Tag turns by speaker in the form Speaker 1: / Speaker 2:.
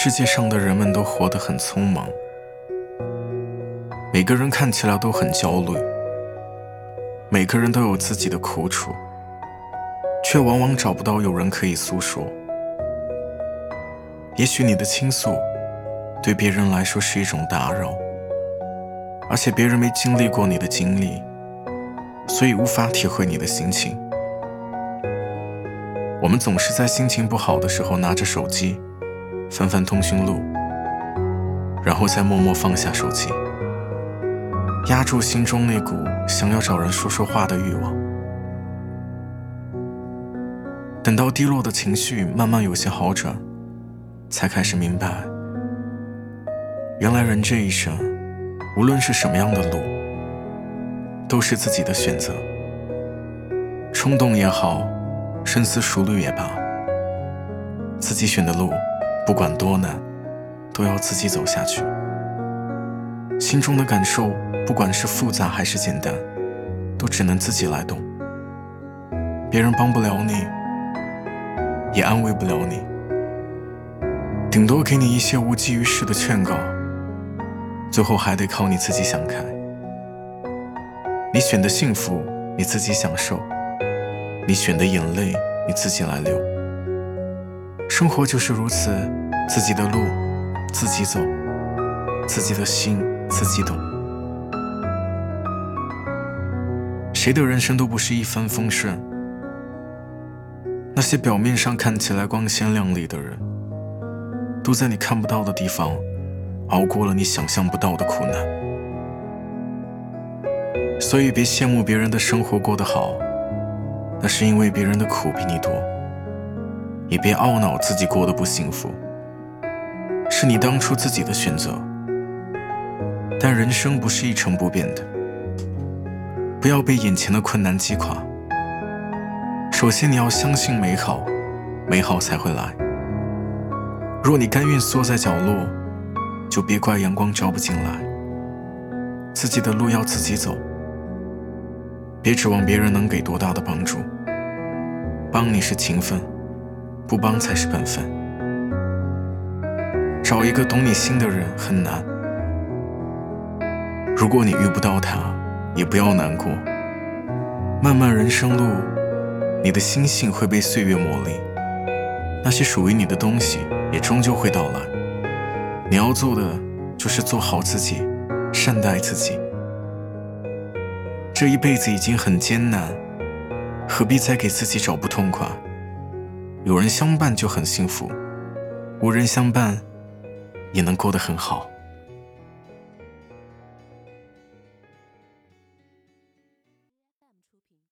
Speaker 1: 世界上的人们都活得很匆忙，每个人看起来都很焦虑，每个人都有自己的苦楚，却往往找不到有人可以诉说。也许你的倾诉对别人来说是一种打扰，而且别人没经历过你的经历，所以无法体会你的心情。我们总是在心情不好的时候拿着手机。翻翻通讯录，然后再默默放下手机，压住心中那股想要找人说说话的欲望。等到低落的情绪慢慢有些好转，才开始明白，原来人这一生，无论是什么样的路，都是自己的选择。冲动也好，深思熟虑也罢，自己选的路。不管多难，都要自己走下去。心中的感受，不管是复杂还是简单，都只能自己来懂。别人帮不了你，也安慰不了你，顶多给你一些无济于事的劝告。最后还得靠你自己想开。你选的幸福，你自己享受；你选的眼泪，你自己来流。生活就是如此，自己的路自己走，自己的心自己懂。谁的人生都不是一帆风顺，那些表面上看起来光鲜亮丽的人，都在你看不到的地方熬过了你想象不到的苦难。所以别羡慕别人的生活过得好，那是因为别人的苦比你多。也别懊恼自己过得不幸福，是你当初自己的选择。但人生不是一成不变的，不要被眼前的困难击垮。首先你要相信美好，美好才会来。若你甘愿缩在角落，就别怪阳光照不进来。自己的路要自己走，别指望别人能给多大的帮助。帮你是情分。不帮才是本分。找一个懂你心的人很难，如果你遇不到他，也不要难过。漫漫人生路，你的心性会被岁月磨砺，那些属于你的东西也终究会到来。你要做的就是做好自己，善待自己。这一辈子已经很艰难，何必再给自己找不痛快？有人相伴就很幸福，无人相伴也能过得很好。